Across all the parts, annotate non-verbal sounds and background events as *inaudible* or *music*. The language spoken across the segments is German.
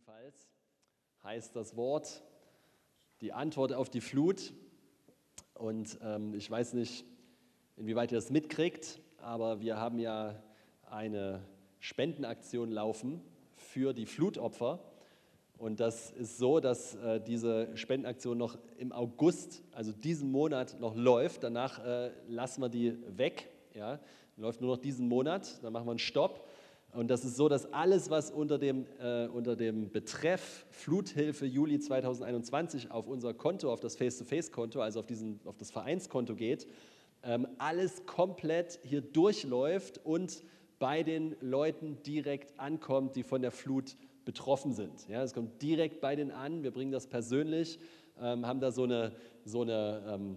Jedenfalls heißt das Wort die Antwort auf die Flut. Und ähm, ich weiß nicht, inwieweit ihr das mitkriegt, aber wir haben ja eine Spendenaktion laufen für die Flutopfer. Und das ist so, dass äh, diese Spendenaktion noch im August, also diesen Monat, noch läuft. Danach äh, lassen wir die weg. Ja? Läuft nur noch diesen Monat, dann machen wir einen Stopp. Und das ist so, dass alles, was unter dem, äh, unter dem Betreff Fluthilfe Juli 2021 auf unser Konto, auf das Face-to-Face-Konto, also auf, diesen, auf das Vereinskonto geht, ähm, alles komplett hier durchläuft und bei den Leuten direkt ankommt, die von der Flut betroffen sind. Ja, es kommt direkt bei denen an, wir bringen das persönlich, ähm, haben da so eine, so eine ähm,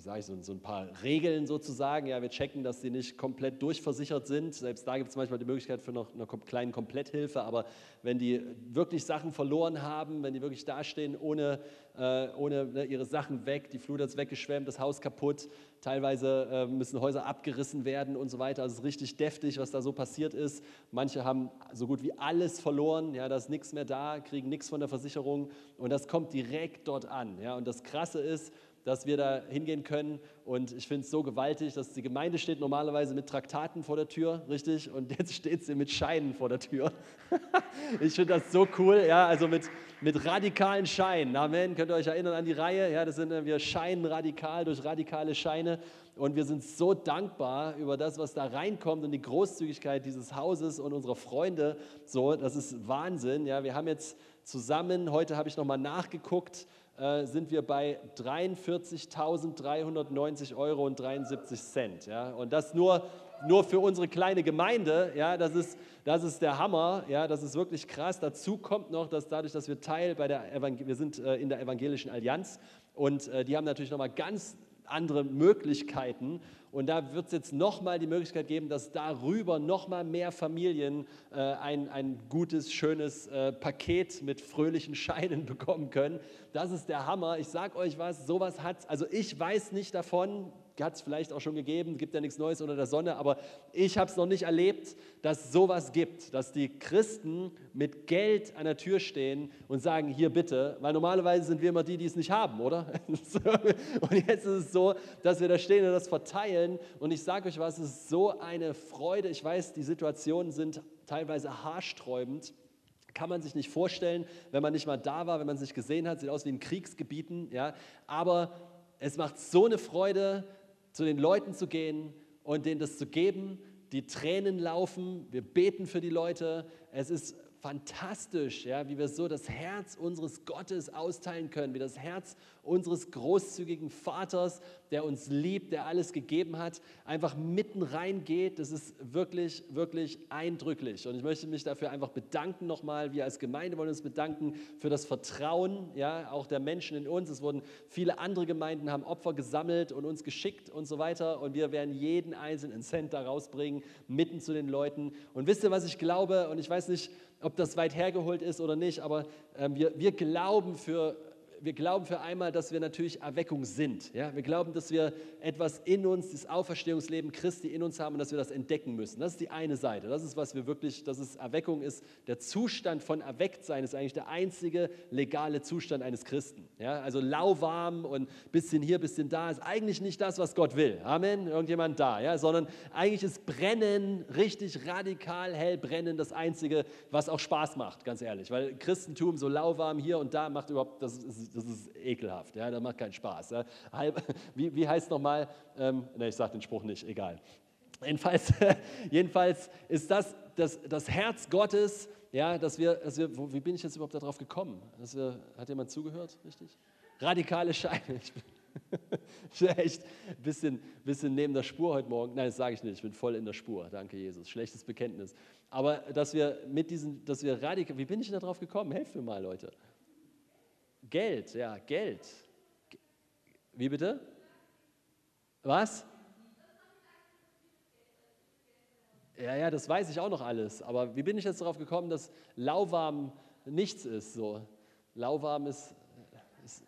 wie sage ich, so, so, ein paar Regeln sozusagen. Ja, wir checken, dass sie nicht komplett durchversichert sind. Selbst da gibt es manchmal die Möglichkeit für noch eine kleine Kompletthilfe. Aber wenn die wirklich Sachen verloren haben, wenn die wirklich dastehen, ohne, äh, ohne ne, ihre Sachen weg, die Flut hat es weggeschwemmt, das Haus kaputt, teilweise äh, müssen Häuser abgerissen werden und so weiter. Also es ist richtig deftig, was da so passiert ist. Manche haben so gut wie alles verloren, ja, da ist nichts mehr da, kriegen nichts von der Versicherung und das kommt direkt dort an. Ja. Und das Krasse ist, dass wir da hingehen können. Und ich finde es so gewaltig, dass die Gemeinde steht normalerweise mit Traktaten vor der Tür, richtig? Und jetzt *laughs* steht sie mit Scheinen vor der Tür. *laughs* ich finde das so cool, ja, also mit, mit radikalen Scheinen. Amen. Könnt ihr euch erinnern an die Reihe? Ja, das sind wir scheinen radikal durch radikale Scheine. Und wir sind so dankbar über das, was da reinkommt und die Großzügigkeit dieses Hauses und unserer Freunde. So, das ist Wahnsinn. Ja, wir haben jetzt zusammen, heute habe ich nochmal nachgeguckt, äh, sind wir bei 43.390 Euro und 73 Cent. Ja? Und das nur, nur für unsere kleine Gemeinde. Ja? Das, ist, das ist der Hammer. Ja? Das ist wirklich krass. Dazu kommt noch, dass dadurch, dass wir Teil bei der Evangel wir sind äh, in der Evangelischen Allianz und äh, die haben natürlich nochmal ganz andere Möglichkeiten. Und da wird es jetzt nochmal die Möglichkeit geben, dass darüber nochmal mehr Familien äh, ein, ein gutes, schönes äh, Paket mit fröhlichen Scheinen *laughs* bekommen können. Das ist der Hammer. Ich sage euch was, sowas hat Also ich weiß nicht davon, hat es vielleicht auch schon gegeben, gibt ja nichts Neues unter der Sonne, aber ich habe es noch nicht erlebt, dass sowas gibt, dass die Christen mit Geld an der Tür stehen und sagen, hier bitte, weil normalerweise sind wir immer die, die es nicht haben, oder? *laughs* Und jetzt ist es so, dass wir da stehen und das verteilen und ich sage euch was, es ist so eine Freude. Ich weiß, die Situationen sind teilweise haarsträubend, kann man sich nicht vorstellen, wenn man nicht mal da war, wenn man es nicht gesehen hat, sieht aus wie in Kriegsgebieten, ja, aber es macht so eine Freude, zu den Leuten zu gehen und denen das zu geben. Die Tränen laufen, wir beten für die Leute. Es ist fantastisch, ja, wie wir so das Herz unseres Gottes austeilen können, wie das Herz unseres großzügigen Vaters, der uns liebt, der alles gegeben hat, einfach mitten reingeht. Das ist wirklich, wirklich eindrücklich. Und ich möchte mich dafür einfach bedanken nochmal. Wir als Gemeinde wollen uns bedanken für das Vertrauen, ja, auch der Menschen in uns. Es wurden viele andere Gemeinden, haben Opfer gesammelt und uns geschickt und so weiter. Und wir werden jeden einzelnen Cent da rausbringen, mitten zu den Leuten. Und wisst ihr, was ich glaube? Und ich weiß nicht, ob das weit hergeholt ist oder nicht, aber äh, wir, wir glauben für wir glauben für einmal, dass wir natürlich Erweckung sind. Ja? Wir glauben, dass wir etwas in uns, das Auferstehungsleben Christi in uns haben und dass wir das entdecken müssen. Das ist die eine Seite. Das ist, was wir wirklich, das ist Erweckung ist. Der Zustand von Erwecktsein ist eigentlich der einzige legale Zustand eines Christen. Ja? Also lauwarm und bisschen hier, bisschen da ist eigentlich nicht das, was Gott will. Amen. Irgendjemand da, ja? sondern eigentlich ist Brennen, richtig radikal hell brennen, das Einzige, was auch Spaß macht, ganz ehrlich. Weil Christentum so lauwarm hier und da macht überhaupt, das ist das ist ekelhaft, ja, das macht keinen Spaß. Ja. *laughs* Wie, wie heißt nochmal, ähm, ne, ich sage den Spruch nicht, egal. Jedenfalls, *laughs* jedenfalls ist das, das das Herz Gottes, ja, dass wir, dass wir wo, wie bin ich jetzt überhaupt darauf gekommen? Dass wir, hat jemand zugehört, richtig? Radikale Scheine. *laughs* Ich bin, ich echt ein bisschen, bisschen neben der Spur heute Morgen. Nein, das sage ich nicht, ich bin voll in der Spur, danke Jesus. Schlechtes Bekenntnis. Aber dass wir mit diesen, dass wir radikal, wie bin ich denn darauf gekommen? Helft mir mal, Leute. Geld, ja, Geld. Wie bitte? Was? Ja, ja, das weiß ich auch noch alles. Aber wie bin ich jetzt darauf gekommen, dass lauwarm nichts ist? So, lauwarm ist, ist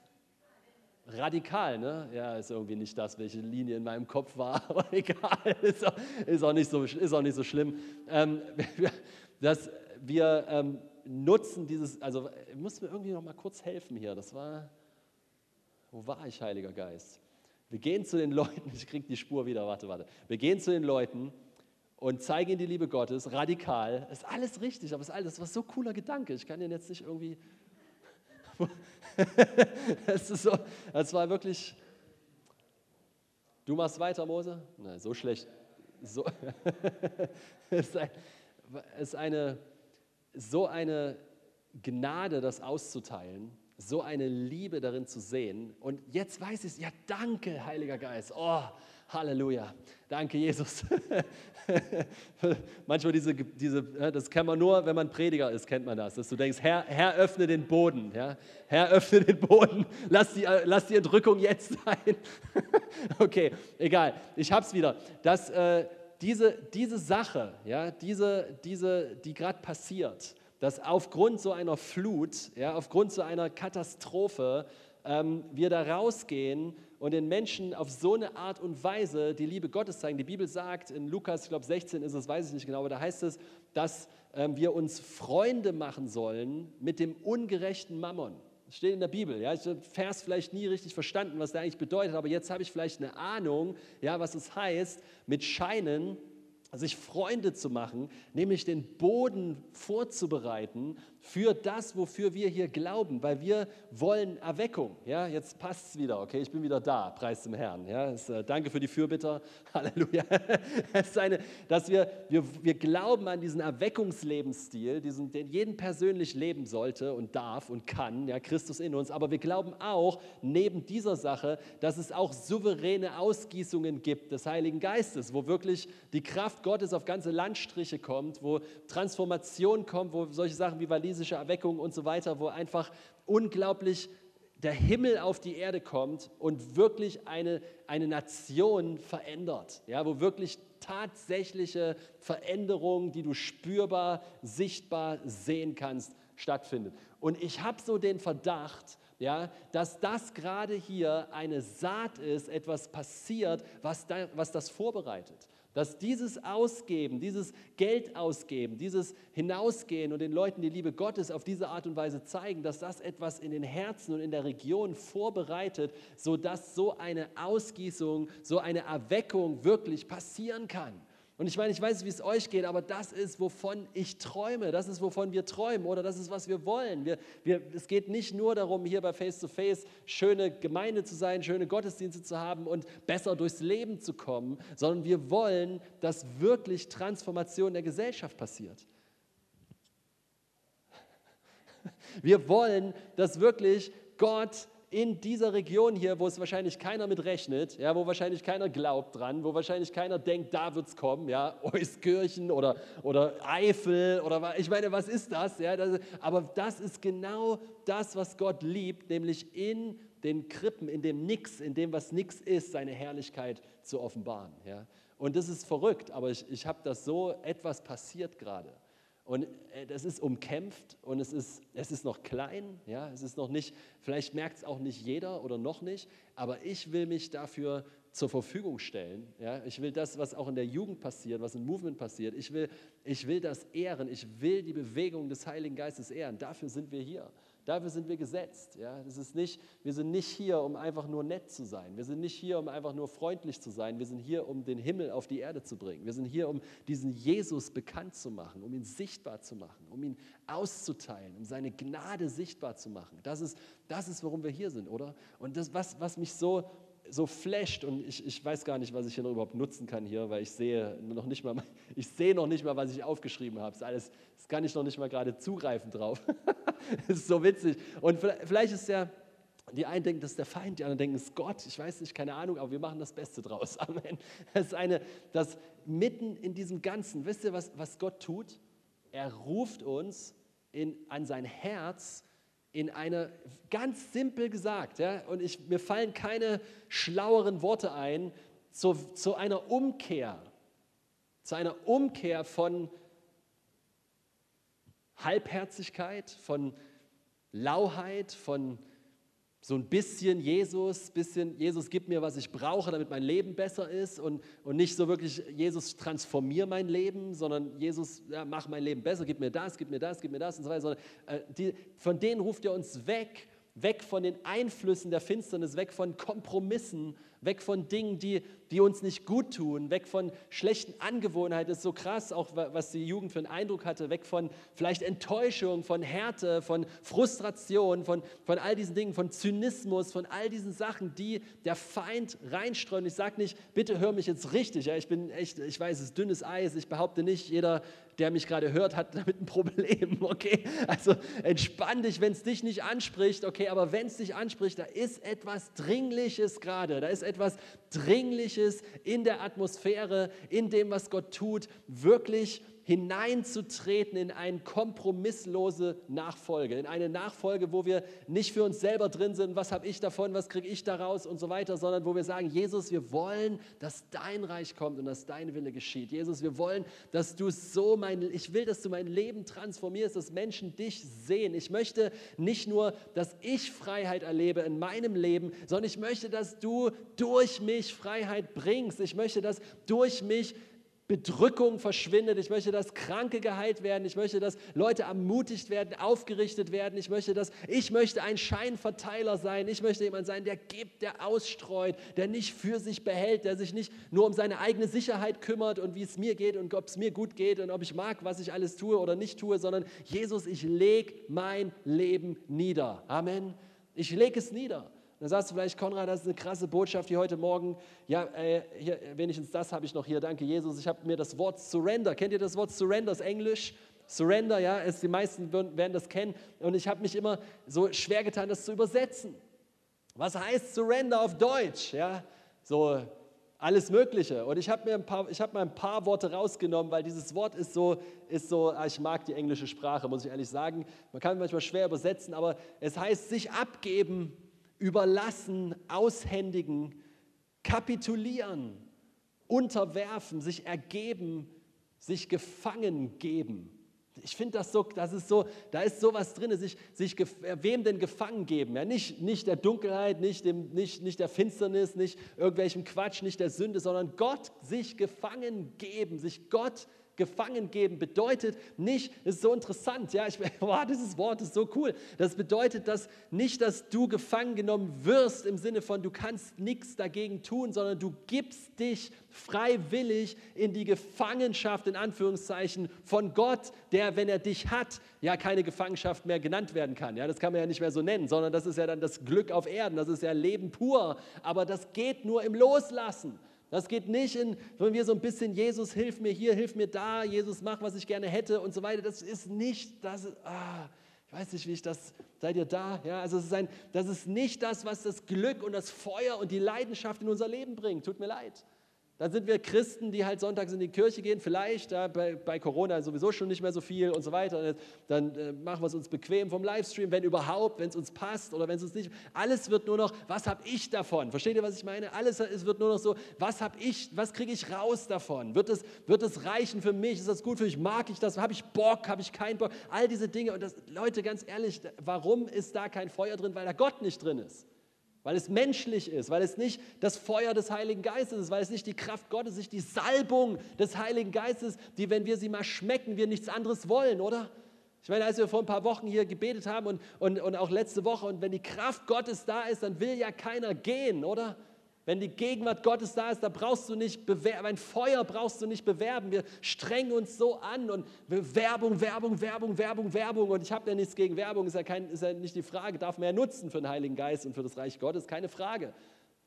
radikal, ne? Ja, ist irgendwie nicht das, welche Linie in meinem Kopf war, *laughs* aber egal, ist auch, ist auch, nicht, so, ist auch nicht so schlimm. Ähm, *laughs* dass wir, ähm, nutzen dieses, also muss mir irgendwie noch mal kurz helfen hier. Das war, wo war ich, Heiliger Geist? Wir gehen zu den Leuten, *laughs* ich kriege die Spur wieder, warte, warte. Wir gehen zu den Leuten und zeigen ihnen die Liebe Gottes, radikal. Ist alles richtig, aber ist alles, das war so ein cooler Gedanke. Ich kann den jetzt nicht irgendwie. *laughs* Es ist so, das war wirklich. Du machst weiter, Mose? Nein, so schlecht. So. *laughs* es ist eine, so eine Gnade, das auszuteilen so eine Liebe darin zu sehen. Und jetzt weiß ich es, ja danke, Heiliger Geist. Oh, Halleluja. Danke, Jesus. *laughs* Manchmal diese, diese, das kann man nur, wenn man Prediger ist, kennt man das, dass du denkst, Herr, Herr öffne den Boden. Ja? Herr, öffne den Boden. Lass die, lass die Entrückung jetzt sein. *laughs* okay, egal. Ich hab's wieder. Das, äh, diese, diese Sache, ja, diese, diese, die gerade passiert, dass aufgrund so einer Flut, ja, aufgrund so einer Katastrophe, ähm, wir da rausgehen und den Menschen auf so eine Art und Weise die Liebe Gottes zeigen. Die Bibel sagt, in Lukas, ich glaube 16 ist es, weiß ich nicht genau, aber da heißt es, dass ähm, wir uns Freunde machen sollen mit dem ungerechten Mammon. Steht in der Bibel. Ja, ich habe Vers vielleicht nie richtig verstanden, was der eigentlich bedeutet, aber jetzt habe ich vielleicht eine Ahnung, ja, was es heißt, mit Scheinen sich Freunde zu machen, nämlich den Boden vorzubereiten für das, wofür wir hier glauben, weil wir wollen Erweckung. Ja, jetzt passt es wieder, okay, ich bin wieder da, preis dem Herrn. Ja, es, äh, danke für die Fürbitter, *laughs* Halleluja. *laughs* es ist eine, dass wir, wir, wir glauben an diesen Erweckungslebensstil, diesen, den jeden persönlich leben sollte und darf und kann, ja, Christus in uns, aber wir glauben auch neben dieser Sache, dass es auch souveräne Ausgießungen gibt des Heiligen Geistes, wo wirklich die Kraft Gottes auf ganze Landstriche kommt, wo Transformation kommt, wo solche Sachen wie Walisische walisische Erweckung und so weiter, wo einfach unglaublich der Himmel auf die Erde kommt und wirklich eine, eine Nation verändert, ja, wo wirklich tatsächliche Veränderungen, die du spürbar, sichtbar sehen kannst, stattfindet. Und ich habe so den Verdacht, ja, dass das gerade hier eine Saat ist, etwas passiert, was, da, was das vorbereitet. Dass dieses Ausgeben, dieses Geld ausgeben, dieses Hinausgehen und den Leuten die Liebe Gottes auf diese Art und Weise zeigen, dass das etwas in den Herzen und in der Region vorbereitet, sodass so eine Ausgießung, so eine Erweckung wirklich passieren kann. Und ich meine, ich weiß, wie es euch geht, aber das ist, wovon ich träume. Das ist, wovon wir träumen oder das ist, was wir wollen. Wir, wir, es geht nicht nur darum, hier bei Face to Face schöne Gemeinde zu sein, schöne Gottesdienste zu haben und besser durchs Leben zu kommen, sondern wir wollen, dass wirklich Transformation der Gesellschaft passiert. *laughs* Wir wollen, dass wirklich Gott in dieser Region hier, wo es wahrscheinlich keiner mit rechnet, ja, wo wahrscheinlich keiner glaubt dran, wo wahrscheinlich keiner denkt, da wird es kommen, ja, *laughs* Euskirchen oder, oder Eifel oder ich meine, was ist das? Ja, das, aber das ist genau das, was Gott liebt, nämlich in den Krippen, in dem Nix, in dem, was nix ist, seine Herrlichkeit zu offenbaren. Ja. Und das ist verrückt, aber ich, ich habe das so, etwas passiert gerade. Und äh, das ist umkämpft und es ist, es ist noch klein, ja, es ist noch nicht, vielleicht merkt es auch nicht jeder oder noch nicht, aber ich will mich dafür zur Verfügung stellen. Ja? Ich will das, was auch in der Jugend passiert, was im Movement passiert, ich will, ich will das ehren, ich will die Bewegung des Heiligen Geistes ehren. Dafür sind wir hier. Dafür sind wir gesetzt. Ja? Das ist nicht, wir sind nicht hier, um einfach nur nett zu sein. Wir sind nicht hier, um einfach nur freundlich zu sein. Wir sind hier, um den Himmel auf die Erde zu bringen. Wir sind hier, um diesen Jesus bekannt zu machen, um ihn sichtbar zu machen, um ihn auszuteilen, um seine Gnade sichtbar zu machen. Das ist, das ist warum wir hier sind, oder? Und das, was, was mich so so flasht und ich, ich weiß gar nicht, was ich hier noch überhaupt nutzen kann hier, weil ich sehe noch nicht mal, *laughs* ich sehe noch nicht mal, was ich aufgeschrieben habe. Das, alles, das kann ich noch nicht mal gerade zugreifen drauf. das *laughs* ist so witzig. Und vielleicht ist der, die einen denken, das ist der Feind, die anderen denken, es ist Gott. Ich weiß nicht, keine Ahnung, aber wir machen das Beste draus. *laughs* Amen. Das ist eine, das mitten in diesem Ganzen, wisst ihr, was, was Gott tut? Er ruft uns in, an sein Herz in einer, ganz simpel gesagt, ja, und ich, mir fallen keine schlaueren Worte ein, zu, zu einer Umkehr, zu einer Umkehr von Halbherzigkeit, von Lauheit, von so ein bisschen Jesus, bisschen Jesus gib mir, was ich brauche, damit mein Leben besser ist und, und nicht so wirklich Jesus transformier mein Leben, sondern Jesus ja, mach mein Leben besser, gib mir das, gib mir das, gib mir das und so weiter. Sondern, äh, die, von denen ruft er uns weg, weg von den Einflüssen der Finsternis, weg von Kompromissen, weg von Dingen, die, die uns nicht gut tun, weg von schlechten Angewohnheiten. Das ist so krass, auch was die Jugend für einen Eindruck hatte, weg von vielleicht Enttäuschung, von Härte, von Frustration, von, von all diesen Dingen, von Zynismus, von all diesen Sachen, die der Feind reinstreuen. Ich sage nicht, bitte hör mich jetzt richtig. Ja, ich bin echt, ich weiß, es ist dünnes Eis. Ich behaupte nicht, jeder, der mich gerade hört, hat damit ein Problem. *laughs* Okay, also entspann dich, wenn es dich nicht anspricht. Okay, aber wenn es dich anspricht, da ist etwas Dringliches gerade. Da ist etwas Dringliches in der Atmosphäre, in dem, was Gott tut, wirklich hineinzutreten in eine kompromisslose Nachfolge, in eine Nachfolge, wo wir nicht für uns selber drin sind, was habe ich davon, was kriege ich daraus und so weiter, sondern wo wir sagen, Jesus, wir wollen, dass dein Reich kommt und dass dein Wille geschieht. Jesus, wir wollen, dass du so mein, ich will, dass du mein Leben transformierst, dass Menschen dich sehen. Ich möchte nicht nur, dass ich Freiheit erlebe in meinem Leben, sondern ich möchte, dass du durch mich Freiheit bringst. Ich möchte, dass durch mich Bedrückung verschwindet. Ich möchte, dass Kranke geheilt werden. Ich möchte, dass Leute ermutigt werden, aufgerichtet werden. Ich möchte, dass ich möchte ein Scheinverteiler sein. Ich möchte jemand sein, der gibt, der ausstreut, der nicht für sich behält, der sich nicht nur um seine eigene Sicherheit kümmert und wie es mir geht und ob es mir gut geht und ob ich mag, was ich alles tue oder nicht tue, sondern Jesus, ich lege mein Leben nieder. Amen. Ich lege es nieder. Dann sagst du vielleicht, Konrad, das ist eine krasse Botschaft hier heute Morgen. Ja, äh, hier, wenigstens das habe ich noch hier. Danke, Jesus. Ich habe mir das Wort Surrender. Kennt ihr das Wort Surrender? Das ist Englisch. Surrender, ja, ist, die meisten werden das kennen. Und ich habe mich immer so schwer getan, das zu übersetzen. Was heißt Surrender auf Deutsch? Ja, so alles Mögliche. Und ich habe mir ein paar, ich habe mal ein paar Worte rausgenommen, weil dieses Wort ist so, ist so, ah, ich mag die englische Sprache, muss ich ehrlich sagen. Man kann manchmal schwer übersetzen, aber es heißt sich abgeben, überlassen, aushändigen, kapitulieren, unterwerfen, sich ergeben, sich gefangen geben. Ich finde das so, das ist so, da ist sowas drin, sich, sich wem denn gefangen geben? Ja, nicht, nicht der Dunkelheit, nicht, dem, nicht, nicht der Finsternis, nicht irgendwelchem Quatsch, nicht der Sünde, sondern Gott sich gefangen geben, sich Gott gefangen geben bedeutet nicht, das ist so interessant, ja, ich, *laughs* wow, dieses Wort ist so cool. Das bedeutet dass nicht, dass du gefangen genommen wirst im Sinne von, du kannst nichts dagegen tun, sondern du gibst dich freiwillig in die Gefangenschaft, in Anführungszeichen, von Gott, der, wenn er dich hat, ja keine Gefangenschaft mehr genannt werden kann. Ja, das kann man ja nicht mehr so nennen, sondern das ist ja dann das Glück auf Erden, das ist ja Leben pur. Aber das geht nur im Loslassen. Das geht nicht in, wenn wir so ein bisschen, Jesus, hilf mir hier, hilf mir da, Jesus, mach, was ich gerne hätte und so weiter. Das ist nicht, das ah, ich weiß nicht, wie ich das, seid ihr da? Ja, also es ist ein, das ist nicht das, was das Glück und das Feuer und die Leidenschaft in unser Leben bringt. Tut mir leid. Dann sind wir Christen, die halt sonntags in die Kirche gehen, vielleicht, ja, bei, bei, Corona sowieso schon nicht mehr so viel und so weiter. Dann äh, machen wir es uns bequem vom Livestream, wenn überhaupt, wenn es uns passt oder wenn es uns nicht. Alles wird nur noch, was habe ich davon? Versteht ihr, was ich meine? Alles es wird nur noch so, was habe ich, was kriege ich raus davon? Wird es, wird es reichen für mich? Ist das gut für mich? Mag ich das? Habe ich Bock? Habe ich keinen Bock? All diese Dinge. Und das, Leute, ganz ehrlich, warum ist da kein Feuer drin? Weil da Gott nicht drin ist weil es menschlich ist, weil es nicht das Feuer des Heiligen Geistes ist, weil es nicht die Kraft Gottes, nicht die Salbung des Heiligen Geistes, die, wenn wir sie mal schmecken, wir nichts anderes wollen, oder? Ich meine, als wir vor ein paar Wochen hier gebetet haben und, und, und auch letzte Woche, und wenn die Kraft Gottes da ist, dann will ja keiner gehen, oder? Wenn die Gegenwart Gottes da ist, da brauchst du nicht bewerben, ein Feuer brauchst du nicht bewerben. Wir strengen uns so an und Werbung, Werbung, Werbung, Werbung, Werbung. Und ich habe ja nichts gegen Werbung, ist ja, kein, ist ja nicht die Frage, darf man ja nutzen für den Heiligen Geist und für das Reich Gottes, keine Frage.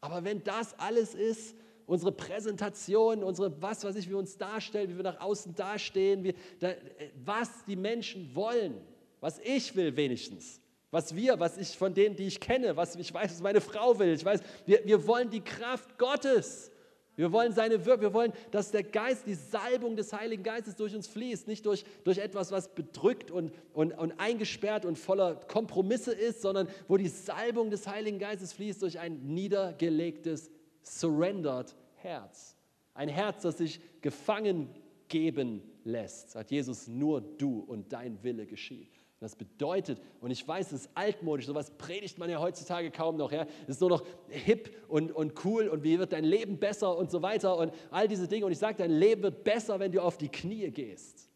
Aber wenn das alles ist, unsere Präsentation, unsere, was weiß ich, wie wir uns darstellen, wie wir nach außen dastehen, wie, da, was die Menschen wollen, was ich will wenigstens, was wir, was ich von denen, die ich kenne, was ich weiß, was meine Frau will. Ich weiß, wir, wir wollen die Kraft Gottes. Wir wollen seine Wirkung, wir wollen, dass der Geist, die Salbung des Heiligen Geistes durch uns fließt, nicht durch, durch etwas, was bedrückt und, und, und eingesperrt und voller Kompromisse ist, sondern wo die Salbung des Heiligen Geistes fließt durch ein niedergelegtes, surrendered Herz. Ein Herz, das sich gefangen geben lässt, sagt Jesus, nur du und dein Wille geschieht. Das bedeutet, und ich weiß, es ist altmodisch, sowas predigt man ja heutzutage kaum noch. Ja? Es ist nur noch hip und, und cool und wie wird dein Leben besser und so weiter und all diese Dinge. Und ich sage, dein Leben wird besser, wenn du auf die Knie gehst.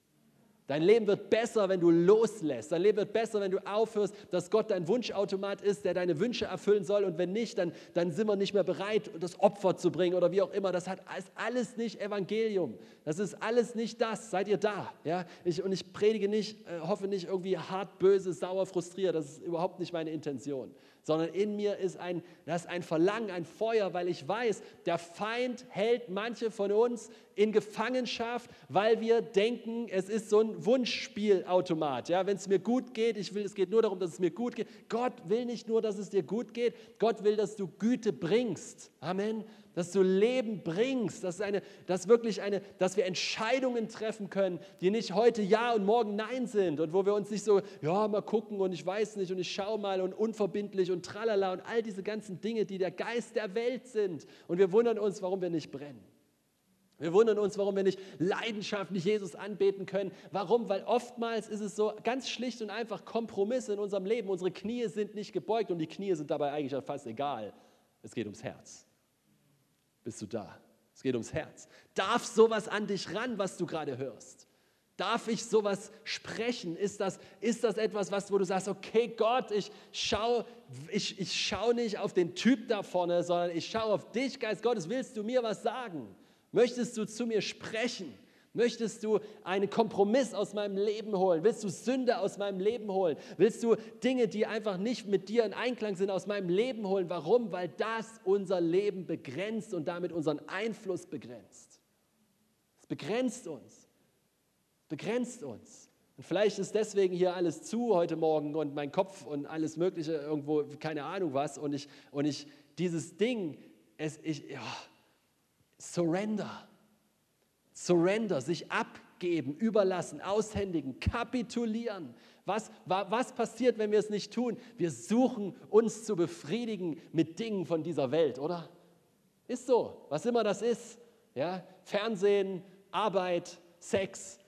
Dein Leben wird besser, wenn du loslässt. Dein Leben wird besser, wenn du aufhörst, dass Gott dein Wunschautomat ist, der deine Wünsche erfüllen soll. Und wenn nicht, dann, dann sind wir nicht mehr bereit, das Opfer zu bringen oder wie auch immer. Das hat, ist alles nicht Evangelium. Das ist alles nicht das. Seid ihr da? Ja? Ich, und ich predige nicht, äh, hoffe nicht irgendwie hart, böse, sauer, frustriert. Das ist überhaupt nicht meine Intention sondern in mir ist ein, das ist ein Verlangen, ein Feuer, weil ich weiß, der Feind hält manche von uns in Gefangenschaft, weil wir denken, es ist so ein Wunschspielautomat. Ja, wenn es mir gut geht, ich will, es geht nur darum, dass es mir gut geht. Gott will nicht nur, dass es dir gut geht, Gott will, dass du Güte bringst. Amen dass du Leben bringst, dass, eine, dass, wirklich eine, dass wir Entscheidungen treffen können, die nicht heute Ja und morgen Nein sind und wo wir uns nicht so, ja, mal gucken und ich weiß nicht und ich schaue mal und unverbindlich und tralala und all diese ganzen Dinge, die der Geist der Welt sind. Und wir wundern uns, warum wir nicht brennen. Wir wundern uns, warum wir nicht leidenschaftlich Jesus anbeten können. Warum? Weil oftmals ist es so ganz schlicht und einfach Kompromisse in unserem Leben. Unsere Knie sind nicht gebeugt und die Knie sind dabei eigentlich fast egal. Es geht ums Herz bist du da. Es geht ums Herz. Darf sowas an dich ran, was du gerade hörst? Darf ich sowas sprechen? Ist das, ist das etwas, was, wo du sagst, okay Gott, ich schaue ich, ich schau nicht auf den Typ da vorne, sondern ich schaue auf dich, Geist Gottes, willst du mir was sagen? Möchtest du zu mir sprechen? Möchtest du einen Kompromiss aus meinem Leben holen? Willst du Sünde aus meinem Leben holen? Willst du Dinge, die einfach nicht mit dir in Einklang sind, aus meinem Leben holen? Warum? Weil das unser Leben begrenzt und damit unseren Einfluss begrenzt. Es begrenzt uns. Begrenzt uns. Und vielleicht ist deswegen hier alles zu heute Morgen und mein Kopf und alles Mögliche irgendwo, keine Ahnung was. Und ich, und ich dieses Ding, es, ich, ja, Surrender Surrender, sich abgeben, überlassen, aushändigen, kapitulieren. Was, was passiert, wenn wir es nicht tun? Wir suchen uns zu befriedigen mit Dingen von dieser Welt, oder? Ist so, was immer das ist. Ja? Fernsehen, Arbeit, Sex,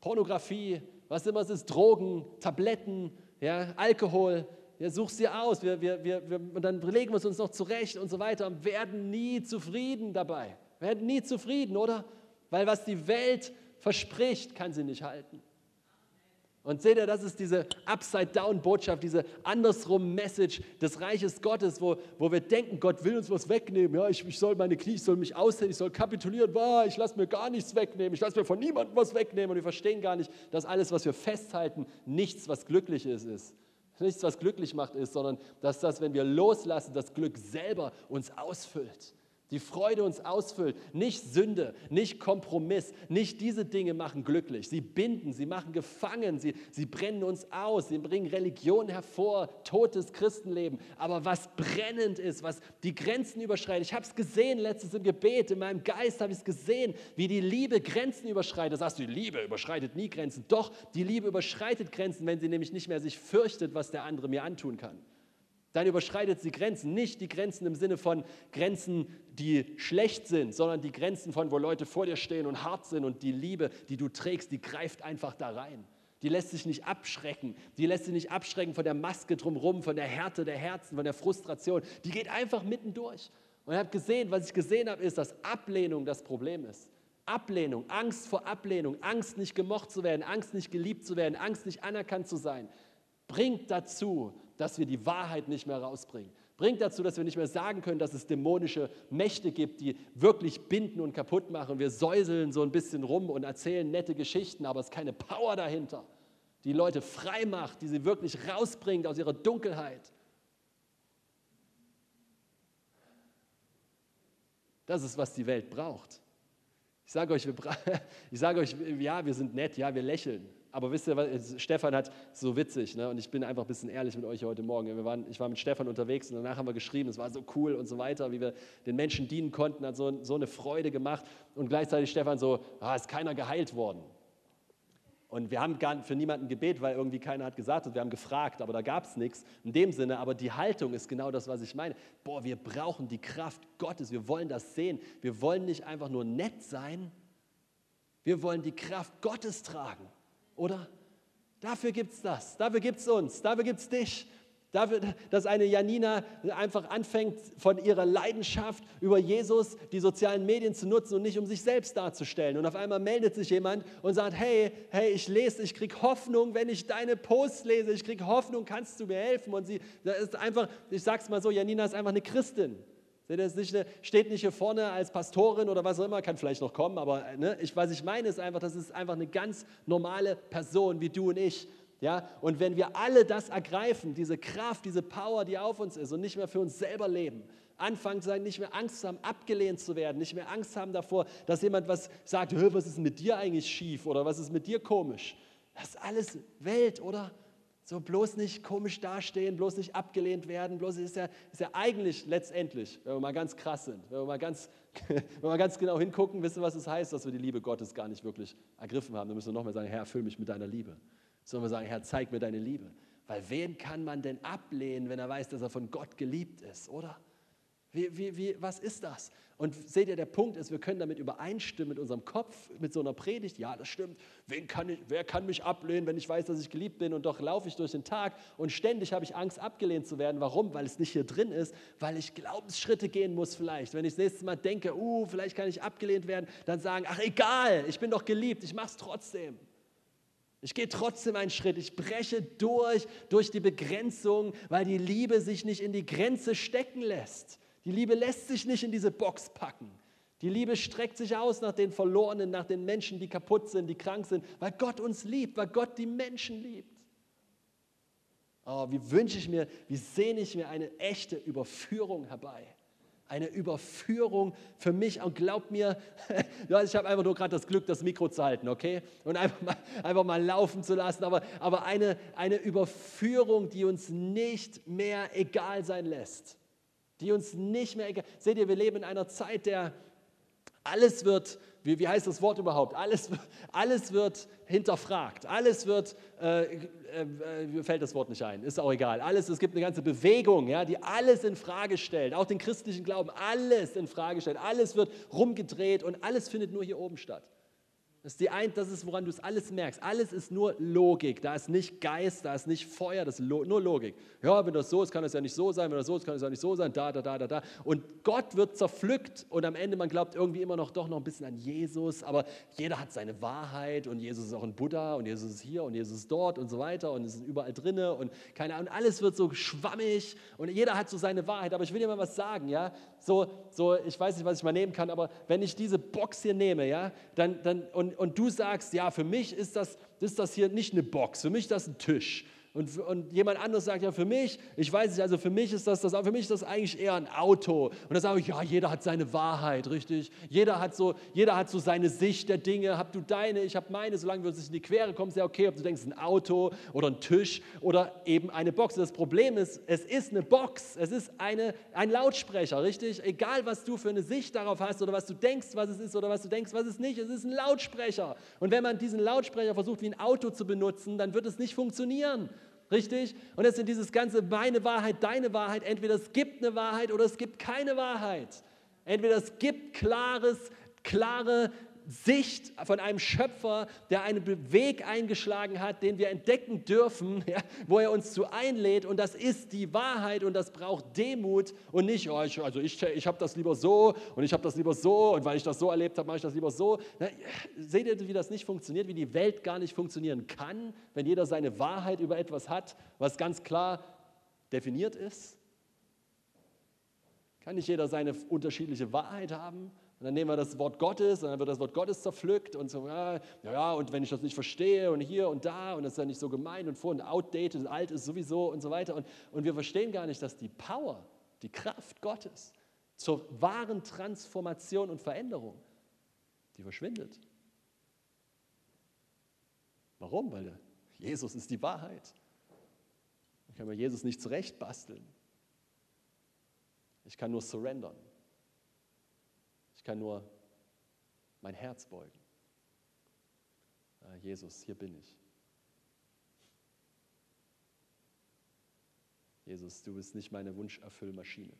Pornografie, was immer es ist, Drogen, Tabletten, ja? Alkohol. Wir suchen sie aus, wir, wir, wir, wir, und dann legen wir es uns noch zurecht und so weiter und werden nie zufrieden dabei. Wir werden nie zufrieden, oder? Weil was die Welt verspricht, kann sie nicht halten. Und seht ihr, das ist diese Upside-Down-Botschaft, diese andersrum-Message des Reiches Gottes, wo, wo wir denken, Gott will uns was wegnehmen. Ja, ich, ich soll meine Knie, ich soll mich aushängen, ich soll kapitulieren. Bah, ich lasse mir gar nichts wegnehmen, ich lasse mir von niemandem was wegnehmen. Und wir verstehen gar nicht, dass alles, was wir festhalten, nichts, was glücklich ist, ist. Nichts, was glücklich macht, ist, sondern dass das, wenn wir loslassen, das Glück selber uns ausfüllt die Freude uns ausfüllt. Nicht Sünde, nicht Kompromiss, nicht diese Dinge machen glücklich. Sie binden, sie machen gefangen, sie, sie brennen uns aus, sie bringen Religion hervor, totes Christenleben. Aber was brennend ist, was die Grenzen überschreitet. Ich habe es gesehen letztes im Gebet, in meinem Geist habe ich es gesehen, wie die Liebe Grenzen überschreitet. Sagst du, die Liebe überschreitet nie Grenzen. Doch, die Liebe überschreitet Grenzen, wenn sie nämlich nicht mehr sich fürchtet, was der andere mir antun kann dann überschreitet sie Grenzen. Nicht die Grenzen im Sinne von Grenzen, die schlecht sind, sondern die Grenzen von, wo Leute vor dir stehen und hart sind und die Liebe, die du trägst, die greift einfach da rein. Die lässt sich nicht abschrecken. Die lässt sich nicht abschrecken von der Maske drumherum, von der Härte der Herzen, von der Frustration. Die geht einfach mitten durch. Und ich habe gesehen, was ich gesehen habe, ist, dass Ablehnung das Problem ist. Ablehnung, Angst vor Ablehnung, Angst nicht gemocht zu werden, Angst nicht geliebt zu werden, Angst nicht anerkannt zu sein, bringt dazu, dass wir die Wahrheit nicht mehr rausbringen. Bringt dazu, dass wir nicht mehr sagen können, dass es dämonische Mächte gibt, die wirklich binden und kaputt machen. Wir säuseln so ein bisschen rum und erzählen nette Geschichten, aber es ist keine Power dahinter, die Leute frei macht, die sie wirklich rausbringt aus ihrer Dunkelheit. Das ist, was die Welt braucht. Ich sage euch, *laughs* ich sage euch, ja, wir sind nett, ja, wir lächeln. Aber wisst ihr, was, Stefan hat so witzig, ne? und ich bin einfach ein bisschen ehrlich mit euch heute Morgen. Wir waren, ich war mit Stefan unterwegs und danach haben wir geschrieben, es war so cool und so weiter, wie wir den Menschen dienen konnten, hat so, so eine Freude gemacht. Und gleichzeitig Stefan so, ah, ist keiner geheilt worden. Und wir haben gar für niemanden gebet, weil irgendwie keiner hat gesagt und wir haben gefragt, aber da gab es nichts in dem Sinne. Aber die Haltung ist genau das, was ich meine. Boah, wir brauchen die Kraft Gottes, wir wollen das sehen. Wir wollen nicht einfach nur nett sein, wir wollen die Kraft Gottes tragen oder? Dafür gibt es das, dafür gibt es uns, dafür gibt es dich. Dafür, dass eine Janina einfach anfängt, von ihrer Leidenschaft über Jesus die sozialen Medien zu nutzen und nicht um sich selbst darzustellen. Und auf einmal meldet sich jemand und sagt, hey, hey, ich lese, ich kriege Hoffnung, wenn ich deine Posts lese, ich kriege Hoffnung, kannst du mir helfen? Und sie, das ist einfach, ich sag's mal so, Janina ist einfach eine Christin. Nicht eine, steht nicht hier vorne als Pastorin oder was auch immer, kann vielleicht noch kommen, aber ne, ich, was ich meine ist einfach, das ist einfach eine ganz normale Person wie du und ich. Ja? Und wenn wir alle das ergreifen, diese Kraft, diese Power, die auf uns ist und nicht mehr für uns selber leben, anfangen zu sagen, nicht mehr Angst haben, abgelehnt zu werden, nicht mehr Angst haben davor, dass jemand was sagt, was ist mit dir eigentlich schief oder was ist mit dir komisch. Das ist alles Welt, oder? So bloß nicht komisch dastehen, bloß nicht abgelehnt werden, bloß ist ja, ist ja eigentlich letztendlich, wenn wir mal ganz krass sind, wenn wir mal ganz, *laughs* wenn wir ganz genau hingucken, wissen, was es heißt, dass wir die Liebe Gottes gar nicht wirklich ergriffen haben. Dann müssen wir nochmal sagen, Herr, erfüll mich mit deiner Liebe. Sollen wir sagen, Herr, zeig mir deine Liebe. Weil wen kann man denn ablehnen, wenn er weiß, dass er von Gott geliebt ist, oder? Wie, wie, wie, was ist das? Und seht ihr, der Punkt ist, wir können damit übereinstimmen mit unserem Kopf, mit so einer Predigt. Ja, das stimmt. Kann ich, wer kann mich ablehnen, wenn ich weiß, dass ich geliebt bin? Und doch laufe ich durch den Tag und ständig habe ich Angst, abgelehnt zu werden. Warum? Weil es nicht hier drin ist, weil ich Glaubensschritte gehen muss vielleicht. Wenn ich das nächste Mal denke, uh, vielleicht kann ich abgelehnt werden, dann sagen, ach egal, ich bin doch geliebt, ich mache es trotzdem. Ich gehe trotzdem einen Schritt. Ich breche durch, durch die Begrenzung, weil die Liebe sich nicht in die Grenze stecken lässt. Die Liebe lässt sich nicht in diese Box packen. Die Liebe streckt sich aus nach den Verlorenen, nach den Menschen, die kaputt sind, die krank sind, weil Gott uns liebt, weil Gott die Menschen liebt. Oh, wie wünsche ich mir, wie sehne ich mir eine echte Überführung herbei. Eine Überführung für mich und glaub mir, *laughs* ich habe einfach nur gerade das Glück, das Mikro zu halten, okay? Und einfach mal, einfach mal laufen zu lassen, aber, aber eine, eine Überführung, die uns nicht mehr egal sein lässt die uns nicht mehr egal. Seht ihr, wir leben in einer Zeit, der alles wird, wie, wie heißt das Wort überhaupt? Alles, alles wird hinterfragt, alles wird, äh, äh, mir fällt das Wort nicht ein, ist auch egal. Alles, es gibt eine ganze Bewegung, ja, die alles in Frage stellt, auch den christlichen Glauben, alles in Frage stellt, alles wird rumgedreht und alles findet nur hier oben statt. Das ist, die ein, das ist, woran du es alles merkst. Alles ist nur Logik. Da ist nicht Geist, da ist nicht Feuer, das ist nur Logik. Ja, wenn das so ist, kann es ja nicht so sein. Wenn das so ist, kann es ja nicht so sein. Da, da, da, da, da. Und Gott wird zerpflückt und am Ende, man glaubt irgendwie immer noch doch noch ein bisschen an Jesus. Aber jeder hat seine Wahrheit und Jesus ist auch ein Buddha und Jesus ist hier und Jesus ist dort und so weiter und es ist überall drinne und keine Ahnung. Alles wird so schwammig und jeder hat so seine Wahrheit. Aber ich will dir mal was sagen, ja. So, so, ich weiß nicht, was ich mal nehmen kann, aber wenn ich diese Box hier nehme, ja, dann, dann und und, du sagst, ja, für mich ist das, ist das hier nicht eine Box, für mich ist das ein Tisch. Und, und jemand anderes sagt, ja, für mich, ich weiß nicht, also für mich ist das, das, für mich ist das eigentlich eher ein Auto. Und dann sage ich, ja, jeder hat seine Wahrheit, richtig? Jeder hat so, jeder hat so seine Sicht der Dinge. Hab du deine, ich habe meine, solange wir uns nicht in die Quere kommen, ist ja okay, ob du denkst, ein Auto oder ein Tisch oder eben eine Box. Das Problem ist, es ist eine Box, es ist eine, ein Lautsprecher, richtig? Egal, was du für eine Sicht darauf hast oder was du denkst, was es ist oder was du denkst, was es nicht, es ist ein Lautsprecher. Und wenn man diesen Lautsprecher versucht, wie ein Auto zu benutzen, dann wird es nicht funktionieren. Richtig? Und es sind dieses ganze meine Wahrheit, deine Wahrheit. Entweder es gibt eine Wahrheit oder es gibt keine Wahrheit. Entweder es gibt klares, klare Sicht von einem Schöpfer, der einen Weg eingeschlagen hat, den wir entdecken dürfen, *laughs* ja, wo er uns zu einlädt. Und das ist die Wahrheit und das braucht Demut und nicht, oh, ich, also ich, ich habe das lieber so und ich habe das lieber so und weil ich das so erlebt habe, mache ich das lieber so. Na, seht ihr, wie das nicht funktioniert, wie die Welt gar nicht funktionieren kann, wenn jeder seine Wahrheit über etwas hat, was ganz klar definiert ist? Kann nicht jeder seine unterschiedliche Wahrheit haben? Und dann nehmen wir das Wort Gottes und dann wird das Wort Gottes zerpflückt und so, ja, ja, und wenn ich das nicht verstehe und hier und da und das ist ja nicht so gemeint und vor und outdated, alt ist sowieso und so weiter. Und, und wir verstehen gar nicht, dass die Power, die Kraft Gottes zur wahren Transformation und Veränderung, die verschwindet. Warum? Weil Jesus ist die Wahrheit. Ich kann mir Jesus nicht zurechtbasteln. Ich kann nur surrendern. Ich kann nur mein Herz beugen. Ah, Jesus, hier bin ich. Jesus, du bist nicht meine Wunscherfüllmaschine.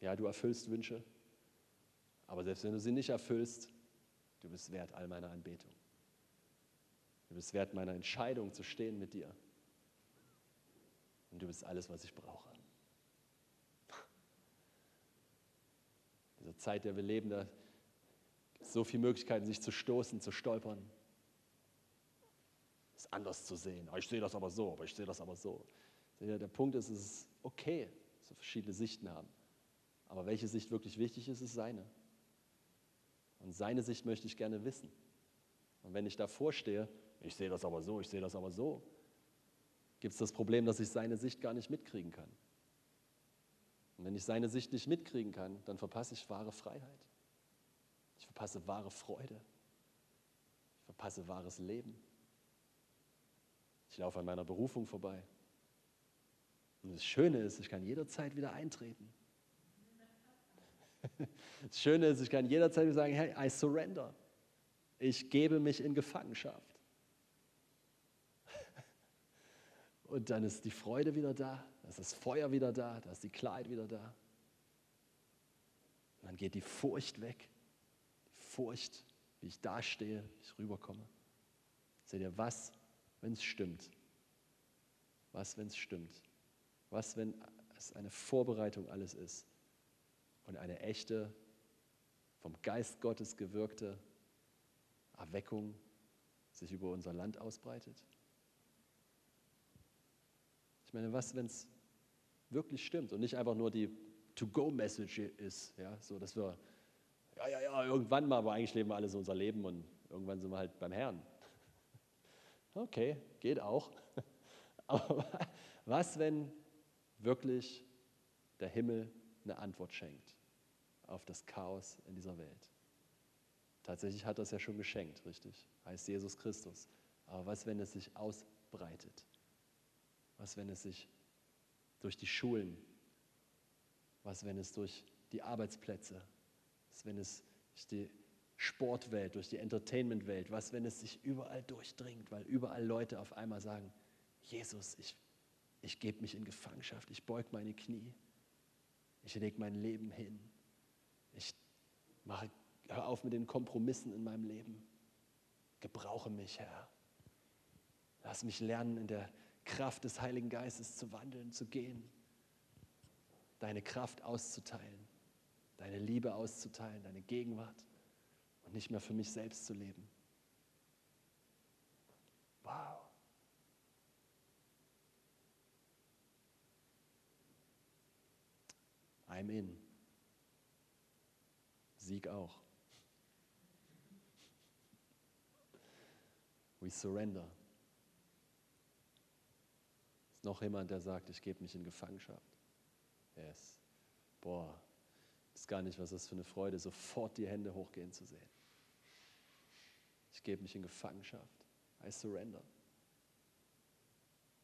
Ja, du erfüllst Wünsche, aber selbst wenn du sie nicht erfüllst, du bist wert all meiner Anbetung. Du bist wert meiner Entscheidung zu stehen mit dir. Und du bist alles, was ich brauche. Dieser Zeit, in der wir leben, da gibt es so viele Möglichkeiten, sich zu stoßen, zu stolpern. Es anders zu sehen. Ah, ich sehe das aber so, aber ich sehe das aber so. Der Punkt ist, es ist okay, wir verschiedene Sichten haben. Aber welche Sicht wirklich wichtig ist, ist seine. Und seine Sicht möchte ich gerne wissen. Und wenn ich davor stehe, ich sehe das aber so, ich sehe das aber so, gibt es das Problem, dass ich seine Sicht gar nicht mitkriegen kann. Und wenn ich seine Sicht nicht mitkriegen kann, dann verpasse ich wahre Freiheit. Ich verpasse wahre Freude. Ich verpasse wahres Leben. Ich laufe an meiner Berufung vorbei. Und das Schöne ist, ich kann jederzeit wieder eintreten. *laughs* Das Schöne ist, ich kann jederzeit wieder sagen, hey, I surrender. Ich gebe mich in Gefangenschaft. *laughs* Und dann ist die Freude wieder da, ist das Feuer wieder da, da ist die Klarheit wieder da. Und dann geht die Furcht weg. Die Furcht, wie ich dastehe, wie ich rüberkomme. Seht ihr, was, wenn es stimmt? Was, wenn es stimmt? Was, wenn es eine Vorbereitung alles ist und eine echte, vom Geist Gottes gewirkte Erweckung sich über unser Land ausbreitet? Ich meine, was, wenn es wirklich stimmt und nicht einfach nur die To-Go-Message ist, ja, so dass wir, ja, ja, ja, irgendwann mal, aber eigentlich leben wir alle so unser Leben und irgendwann sind wir halt beim Herrn. *laughs* Okay, geht auch. *laughs* Aber was, wenn wirklich der Himmel eine Antwort schenkt auf das Chaos in dieser Welt? Tatsächlich hat das ja schon geschenkt, richtig? Heißt Jesus Christus. Aber was, wenn es sich ausbreitet? Was, wenn es sich durch die Schulen, was, wenn es durch die Arbeitsplätze, was, wenn es durch die Sportwelt, durch die Entertainmentwelt, was, wenn es sich überall durchdringt, weil überall Leute auf einmal sagen, Jesus, ich, ich gebe mich in Gefangenschaft, ich beug meine Knie, ich lege mein Leben hin, ich mache, hör auf mit den Kompromissen in meinem Leben, gebrauche mich, Herr. Lass mich lernen, in der Kraft des Heiligen Geistes zu wandeln, zu gehen, deine Kraft auszuteilen, deine Liebe auszuteilen, deine Gegenwart und nicht mehr für mich selbst zu leben. Wow. I'm in. Sieg auch. We surrender. Noch jemand, der sagt, ich gebe mich in Gefangenschaft? Yes. Boah, ist gar nicht, was das für eine Freude, sofort die Hände hochgehen zu sehen. Ich gebe mich in Gefangenschaft. I surrender.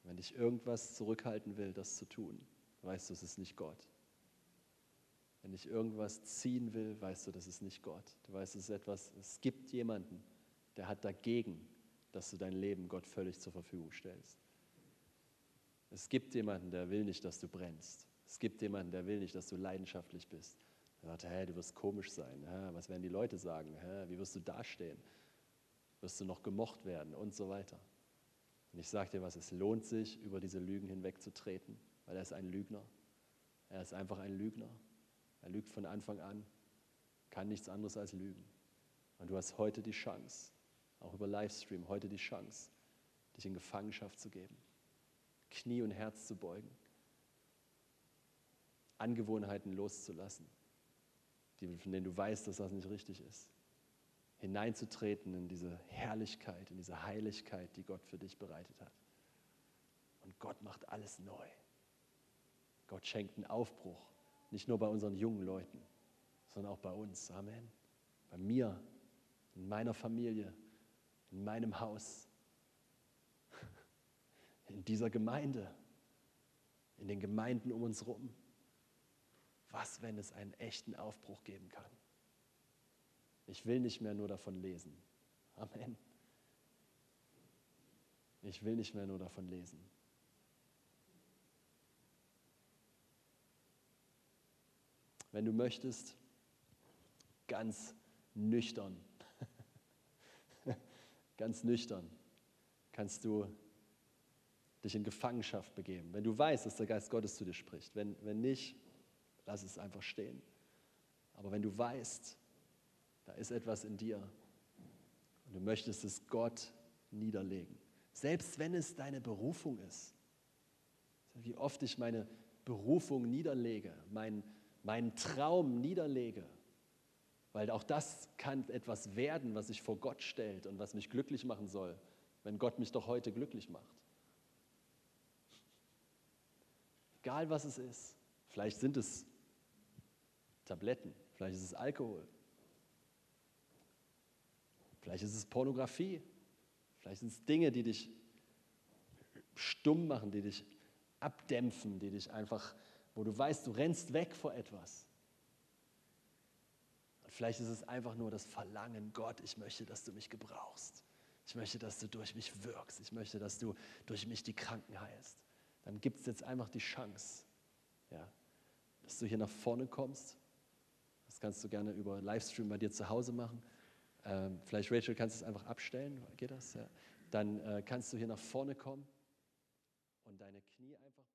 Wenn dich irgendwas zurückhalten will, das zu tun, weißt du, es ist nicht Gott. Wenn dich irgendwas ziehen will, weißt du, das ist nicht Gott. Du weißt, es ist etwas, es gibt jemanden, der hat dagegen, dass du dein Leben Gott völlig zur Verfügung stellst. Es gibt jemanden, der will nicht, dass du brennst. Es gibt jemanden, der will nicht, dass du leidenschaftlich bist. Er sagt, hey, du wirst komisch sein. Was werden die Leute sagen? Wie wirst du dastehen? Wirst du noch gemocht werden? Und so weiter. Und ich sage dir was, es lohnt sich, über diese Lügen hinwegzutreten, weil er ist ein Lügner. Er ist einfach ein Lügner. Er lügt von Anfang an, kann nichts anderes als lügen. Und du hast heute die Chance, auch über Livestream, heute die Chance, dich in Gefangenschaft zu geben. Knie und Herz zu beugen, Angewohnheiten loszulassen, von denen du weißt, dass das nicht richtig ist, hineinzutreten in diese Herrlichkeit, in diese Heiligkeit, die Gott für dich bereitet hat. Und Gott macht alles neu. Gott schenkt einen Aufbruch, nicht nur bei unseren jungen Leuten, sondern auch bei uns. Amen. Bei mir, in meiner Familie, in meinem Haus, in dieser Gemeinde, in den Gemeinden um uns herum. Was, wenn es einen echten Aufbruch geben kann? Ich will nicht mehr nur davon lesen. Amen. Ich will nicht mehr nur davon lesen. Wenn du möchtest, ganz nüchtern, *laughs* ganz nüchtern, kannst du dich in Gefangenschaft begeben. Wenn du weißt, dass der Geist Gottes zu dir spricht. Wenn, wenn nicht, lass es einfach stehen. Aber wenn du weißt, da ist etwas in dir und du möchtest es Gott niederlegen, selbst wenn es deine Berufung ist, wie oft ich meine Berufung niederlege, meinen, meinen Traum niederlege, weil auch das kann etwas werden, was sich vor Gott stellt und was mich glücklich machen soll, wenn Gott mich doch heute glücklich macht. Egal was es ist, vielleicht sind es Tabletten, vielleicht ist es Alkohol, vielleicht ist es Pornografie, vielleicht sind es Dinge, die dich stumm machen, die dich abdämpfen, die dich einfach, wo du weißt, du rennst weg vor etwas. Und vielleicht ist es einfach nur das Verlangen, Gott, ich möchte, dass du mich gebrauchst. Ich möchte, dass du durch mich wirkst. Ich möchte, dass du durch mich die Kranken heilst. Dann gibt es jetzt einfach die Chance, ja, dass du hier nach vorne kommst. Das kannst du gerne über Livestream bei dir zu Hause machen. Ähm, vielleicht, Rachel, kannst du es einfach abstellen. Geht das? Ja. Dann äh, kannst du hier nach vorne kommen und deine Knie einfach.